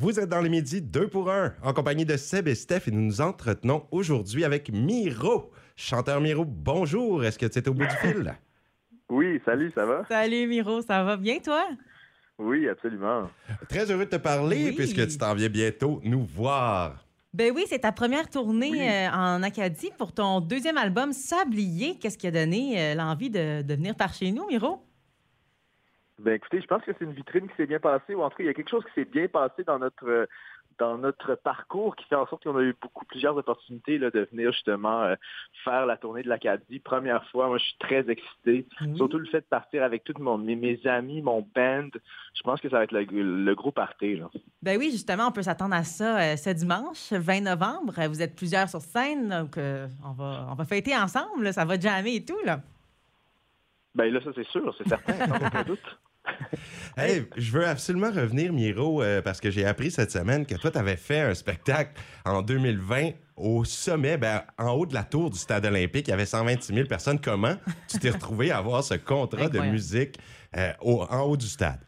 Vous êtes dans les midis 2 pour 1 en compagnie de Seb et Steph et nous nous entretenons aujourd'hui avec Miro. Chanteur Miro, bonjour. Est-ce que tu es au bout du fil? Oui, salut, ça va? Salut Miro, ça va bien toi? Oui, absolument. Très heureux de te parler Oui. puisque tu t'en viens bientôt nous voir. Ben oui, c'est ta première tournée Oui. euh, en Acadie pour ton deuxième album Sablier. Qu'est-ce qui a donné euh, l'envie de, de venir par chez nous, Miro? Ben écoutez, je pense que c'est une vitrine qui s'est bien passée, ou en tout cas, il y a quelque chose qui s'est bien passé dans notre euh, dans notre parcours qui fait en sorte qu'on a eu beaucoup plusieurs opportunités là, de venir justement euh, faire la tournée de l'Acadie. Première fois, moi je suis très excité. Surtout le fait de partir avec tout mon mes, mes amis, mon band. Je pense que ça va être le, le gros party. Là. Ben oui, justement, on peut s'attendre à ça euh, ce dimanche, 20 novembre. Vous êtes plusieurs sur scène, donc euh, on, va, on va fêter ensemble. là. Ça va jammer et tout, là. Ben là, ça c'est sûr, c'est certain, sans aucun doute. Hey, je veux absolument revenir, Miro, euh, parce que j'ai appris cette semaine que toi, tu avais fait un spectacle en 2020 au sommet, ben, en haut de la tour du stade olympique. Il y avait 126 000 personnes. Comment tu t'es retrouvé à avoir ce contrat de musique euh, au- en haut du stade?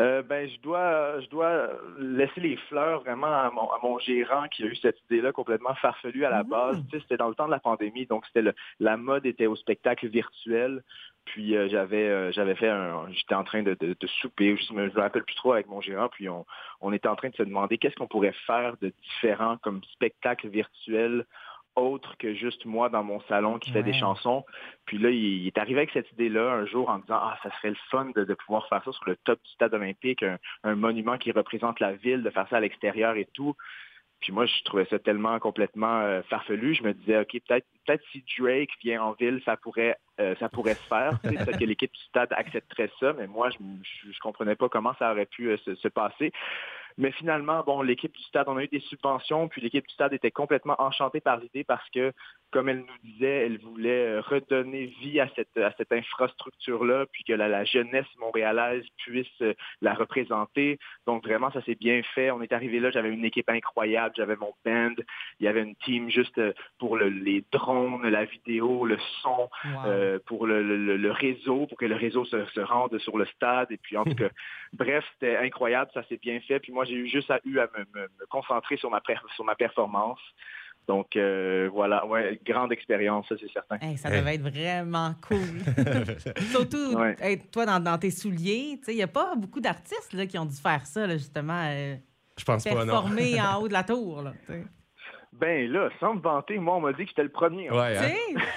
Euh, ben, je dois, je dois laisser les fleurs vraiment à mon, à mon gérant qui a eu cette idée-là complètement farfelue à la Mhm. base. Tu sais, c'était dans le temps de la pandémie, donc c'était le, la mode était au spectacle virtuel. Puis euh, j'avais, euh, j'avais fait un, j'étais en train de, de, de souper, je je me rappelle plus trop avec mon gérant. Puis on, on était en train de se demander qu'est-ce qu'on pourrait faire de différent comme spectacle virtuel autre que juste moi dans mon salon qui fait des chansons. Puis là, il, est arrivé avec cette idée-là un jour en disant Ah, ça serait le fun de, de pouvoir faire ça sur le top du stade olympique, un, un monument qui représente la ville, de faire ça à l'extérieur et tout. Puis moi, je trouvais ça tellement complètement euh, farfelu. Je me disais, OK, peut-être peut-être si Drake vient en ville, ça pourrait euh, ça pourrait se faire. Peut-être que l'équipe du stade accepterait ça, mais moi, je, je comprenais pas comment ça aurait pu euh, se, se passer. Mais finalement, bon, l'équipe du stade, on a eu des subventions, puis l'équipe du stade était complètement enchantée par l'idée parce que, comme elle nous disait, elle voulait euh, redonner vie à cette, à cette infrastructure-là, puis que la, la jeunesse montréalaise puisse euh, la représenter. Donc vraiment, ça s'est bien fait. On est arrivé là, j'avais une équipe incroyable, j'avais mon band, il y avait une team juste euh, pour le- les drones, la vidéo, le son, Wow. euh, pour le, le- le réseau, pour que le réseau se, se rende sur le stade. Et puis, en tout cas, bref, c'était incroyable, ça s'est bien fait. Puis moi, j'ai eu juste à, eu à me, me- me concentrer sur ma, sur ma performance. Donc, euh, voilà, ouais, grande expérience, ça, c'est certain. Hey, ça Hey. devait être vraiment cool. Surtout, Ouais. toi, dans, dans tes souliers. Tu sais, Il n'y a pas beaucoup d'artistes là, qui ont dû faire ça, là, justement, euh, Je pense pas, non. performer en haut de la tour. Là. Ben là, sans me vanter, moi, on m'a dit que j'étais le premier. hein. Ouais, hein?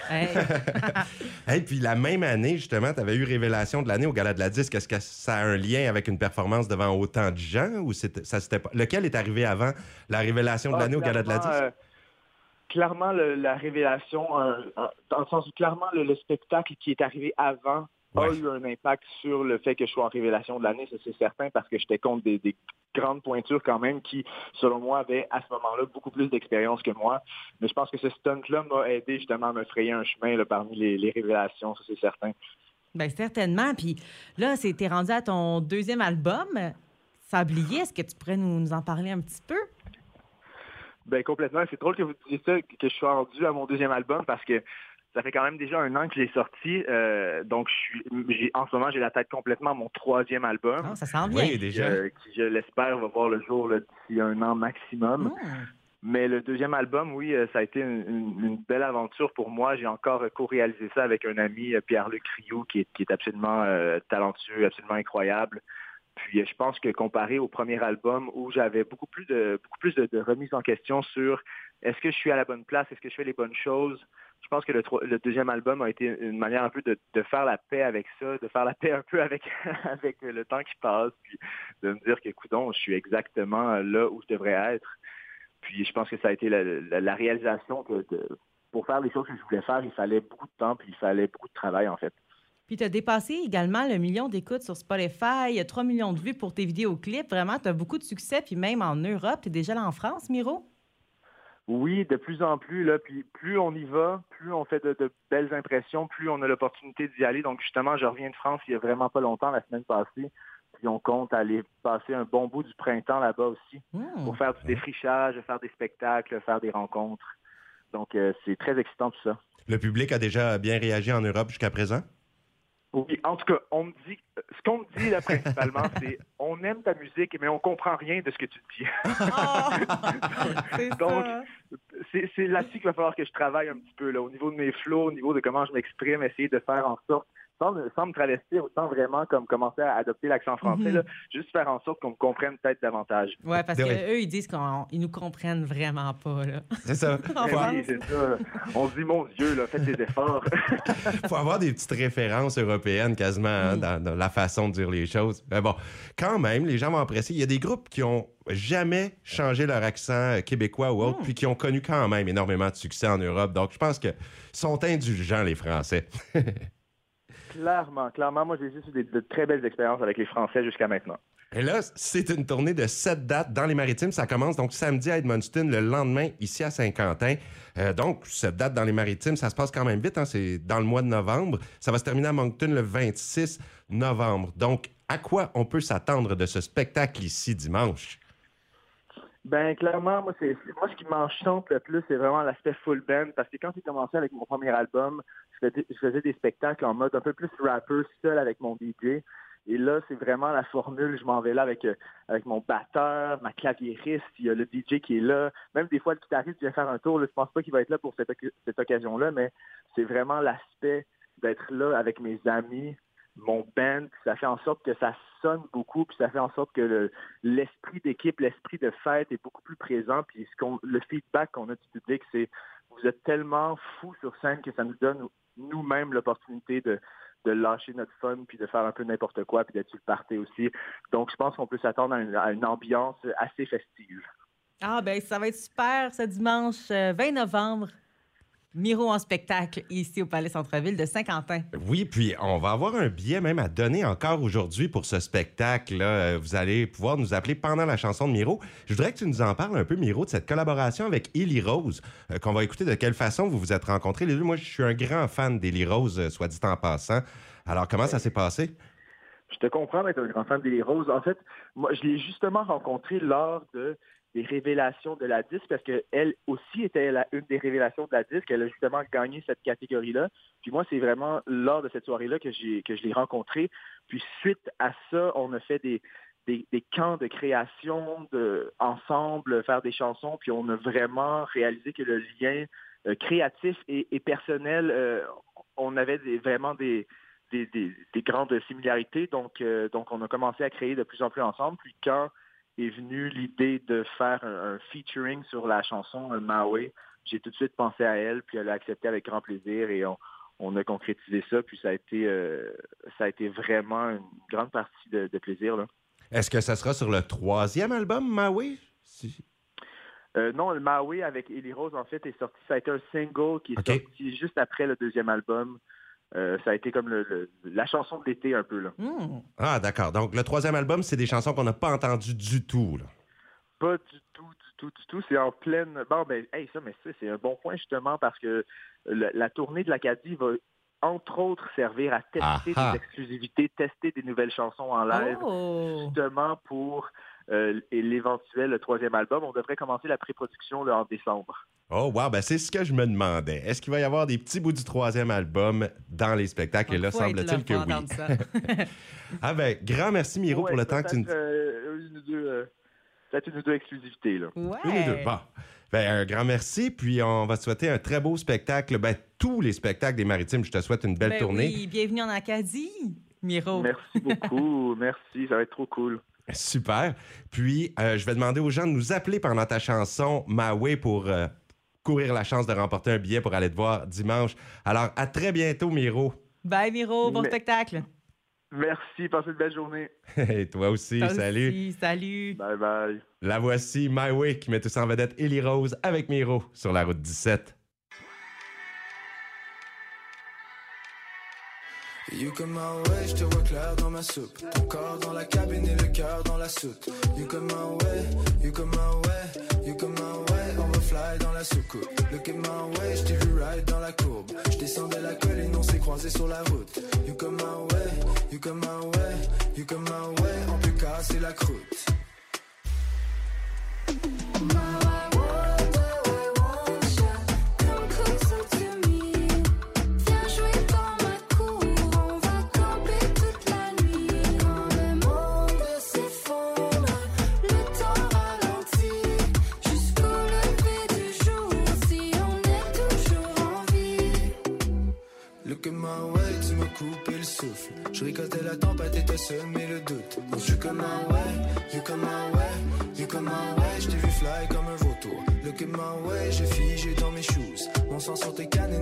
Hey, Hey, puis la même année, justement, tu avais eu Révélation de l'année au Gala de la Disque. Est-ce que ça a un lien avec une performance devant autant de gens ou c'était- ça c'était pas. Lequel est arrivé avant la Révélation de Ah, l'année au Gala de la Disque? euh, clairement, le- la révélation, euh, euh, dans le sens où clairement, le, le spectacle qui est arrivé avant a eu un impact sur le fait que je sois en révélation de l'année, ça c'est certain, parce que j'étais contre des, des grandes pointures quand même qui, selon moi, avaient à ce moment-là beaucoup plus d'expérience que moi. Mais je pense que ce stunt-là m'a aidé justement à me frayer un chemin là, parmi les, les révélations, ça c'est certain. ben, certainement. Puis là, c'est- t'es rendu à ton deuxième album, Sablier. Est-ce que tu pourrais nous, nous en parler un petit peu? Ben complètement. C'est drôle que vous disiez ça, que je sois rendu à mon deuxième album parce que ça fait quand même déjà un an que je l'ai sorti. Euh, donc je suis, j'ai- en ce moment, j'ai la tête complètement à mon troisième album. Ah, ça sent bien. Oui, qui, déjà. euh, qui, je l'espère, va voir le jour là, d'ici un an maximum. Hmm. Mais le deuxième album, oui, euh, ça a été une, une- une belle aventure pour moi. J'ai encore co-réalisé ça avec un ami, Pierre-Luc Rioux, qui est, qui est absolument euh, talentueux, absolument incroyable. Puis euh, je pense que comparé au premier album où j'avais beaucoup plus de beaucoup plus de, de remise en question sur est-ce que je suis à la bonne place, est-ce que je fais les bonnes choses, je pense que le, le deuxième album a été une manière un peu de, de faire la paix avec ça, de faire la paix un peu avec avec le temps qui passe, puis de me dire que, coudon, je suis exactement là où je devrais être. Puis je pense que ça a été la, la- la réalisation que de- pour faire les choses que je voulais faire, il fallait beaucoup de temps, puis il fallait beaucoup de travail, en fait. Puis tu as dépassé également le million d'écoutes sur Spotify, il y a 3 millions de vues pour tes vidéoclips. Vraiment, tu as beaucoup de succès, puis même en Europe. Tu es déjà là en France, Miro? Oui, de plus en plus, là, puis plus on y va, plus on fait de, de belles impressions, plus on a l'opportunité d'y aller. Donc justement, je reviens de France il y a vraiment pas longtemps, la semaine passée, puis on compte aller passer un bon bout du printemps là-bas aussi, Hmm. pour faire du défrichage, faire des spectacles, faire des rencontres. Donc euh, c'est très excitant tout ça. Le public a déjà bien réagi en Europe jusqu'à présent? Oui, en tout cas, on me dit, ce qu'on me dit là principalement, c'est on aime ta musique, mais on comprend rien de ce que tu dis. Oh! Donc, c'est là-dessus qu'il va falloir que je travaille un petit peu, là, au niveau de mes flots, au niveau de comment je m'exprime, essayer de faire en sorte sans, sans, me travestir ou sans vraiment comme commencer à adopter l'accent français, Mhm. là, juste faire en sorte qu'on me comprenne peut-être davantage. Ouais, parce Ouais. qu'eux, ils disent qu'ils nous comprennent vraiment pas. C'est ça. Oui, c'est. On se dit, mon Dieu, là, faites des efforts. faut avoir des petites références européennes quasiment hein, Oui. dans, dans la façon de dire les choses. Mais bon, quand même, les gens vont apprécier. Il y a des groupes qui ont jamais changé leur accent euh, québécois ou autre, Mm. puis qui ont connu quand même énormément de succès en Europe. Donc, je pense que sont indulgents, les Français. clairement, clairement, moi, j'ai juste eu de très belles expériences avec les Français jusqu'à maintenant. Et là, c'est une tournée de sept dates dans les Maritimes. Ça commence donc samedi à Edmundston, le lendemain ici à Saint-Quentin. Euh, donc, cette date dans les Maritimes, ça se passe quand même vite. hein. C'est dans le mois de novembre. Ça va se terminer à Moncton le 26 novembre. Donc, à quoi on peut s'attendre de ce spectacle ici dimanche? Ben clairement, moi c'est c'est- moi ce qui m'enchante le plus, c'est vraiment l'aspect full band parce que quand j'ai commencé avec mon premier album, je faisais, des spectacles en mode un peu plus rapper, seul avec mon DJ. Et là, c'est vraiment la formule. Je m'en vais là avec euh, avec mon batteur, ma claviériste, il y a le DJ qui est là. Même des fois, le guitariste vient faire un tour. Là, je pense pas qu'il va être là pour cette, cette occasion-là, mais c'est vraiment l'aspect d'être là avec mes amis, mon band. Ça fait en sorte que ça sonne beaucoup, puis ça fait en sorte que le, l'esprit d'équipe, l'esprit de fête est beaucoup plus présent. Puis le feedback qu'on a du public, c'est vous êtes tellement fous sur scène que ça nous donne nous-mêmes l'opportunité de, de lâcher notre fun, puis de faire un peu n'importe quoi, puis d'être sur le party aussi. Donc je pense qu'on peut s'attendre à une, à une ambiance assez festive. Ah, ben ça va être super ce dimanche euh, 20 novembre. Miro en spectacle ici au Palais Centre-Ville de Saint-Quentin. Oui, puis on va avoir un billet même à donner encore aujourd'hui pour ce spectacle. Là. Euh, Vous allez pouvoir nous appeler pendant la chanson de Miro. Je voudrais que tu nous en parles un peu, Miro, de cette collaboration avec Ellie Rose, euh, qu'on va écouter de quelle façon vous vous êtes rencontrés les deux. Moi, je suis un grand fan d'Ellie Rose, euh, soit dit en passant. Alors, comment ça s'est passé? Je te comprends d'être un grand fan des Roses. En fait, moi, je l'ai justement rencontrée lors de des révélations de la disque parce qu'elle aussi était la, une des révélations de la disque. Elle a justement gagné cette catégorie-là. Puis moi, c'est vraiment lors de cette soirée-là que que je l'ai rencontrée. Puis suite à ça, on a fait des, des, des camps de création de, ensemble, faire des chansons. Puis on a vraiment réalisé que le lien euh, créatif et, et personnel, euh, on avait des, vraiment des, des, des, des grandes similarités. Donc, euh, donc, on a commencé à créer de plus en plus ensemble. Puis quand est venue l'idée de faire un, un featuring sur la chanson Maui, j'ai tout de suite pensé à elle, puis elle a accepté avec grand plaisir et on, on a concrétisé ça. Puis ça a été, euh, ça a été vraiment une grande partie de, de plaisir. Là. Est-ce que ça sera sur le troisième album, Maui? Si- Euh, non, le Maui avec Ellie Rose, en fait, est sorti. Ça a été un single qui est sorti juste après le deuxième album. Euh, ça a été comme le, le- la chanson de l'été un peu. Là. Hmm. Ah, d'accord. Donc, le troisième album, c'est des chansons qu'on n'a pas entendues du tout. là. Pas du tout, du tout, du tout. C'est en pleine. Bon, ben, hey, ça, mais ça, c'est un bon point justement parce que le- la tournée de l'Acadie va entre autres servir à tester Ah ah. des exclusivités, tester des nouvelles chansons en live, Oh! justement pour euh, et l'éventuel troisième album. On devrait commencer la pré-production en décembre. Oh, wow, ben c'est ce que je me demandais. Est-ce qu'il va y avoir des petits bouts du troisième album dans les spectacles? Et là, semble-t-il que oui. ça. Ah ben, grand merci, Miro, Ouais, pour le temps que tu nous... euh, une ou deux, euh, peut-être une ou deux exclusivités. Là. ouais. Une ou deux. Bon. Ben, un grand merci, puis on va te souhaiter un très beau spectacle. Ben, tous les spectacles des Maritimes, je te souhaite une belle Ben tournée. oui, bienvenue en Acadie, Miro. Merci beaucoup. Merci. Ça va être trop cool. Super. Puis, euh, je vais demander aux gens de nous appeler pendant ta chanson My Way pour euh, courir la chance de remporter un billet pour aller te voir dimanche. Alors, à très bientôt, Miro. Bye, Miro. Bon Mais- spectacle. Merci. Passez une belle journée. Et toi aussi, Toi salut. aussi, Salut. Bye bye. La voici, My Way, qui met tous en vedette Ellie Rose avec Miro sur la route 17. You come my way, je te vois clair dans ma soupe. Ton corps dans la cabine et le cœur dans la soute. You come my way, you come my way, you come my way. On va fly dans la soucoupe. Look at my way, je t'ai vu ride dans la courbe. Je descendais la colline, on s'est croisés sur la route. You come my way, you come my way, you come my way. On peut casser la croûte. Semer le doute. Donc you come my way, you come my way, you come my way. J't'ai vu fly comme un vautour. Look at my way, j'ai figé dans mes shoes. Mon sang sur tes cannes et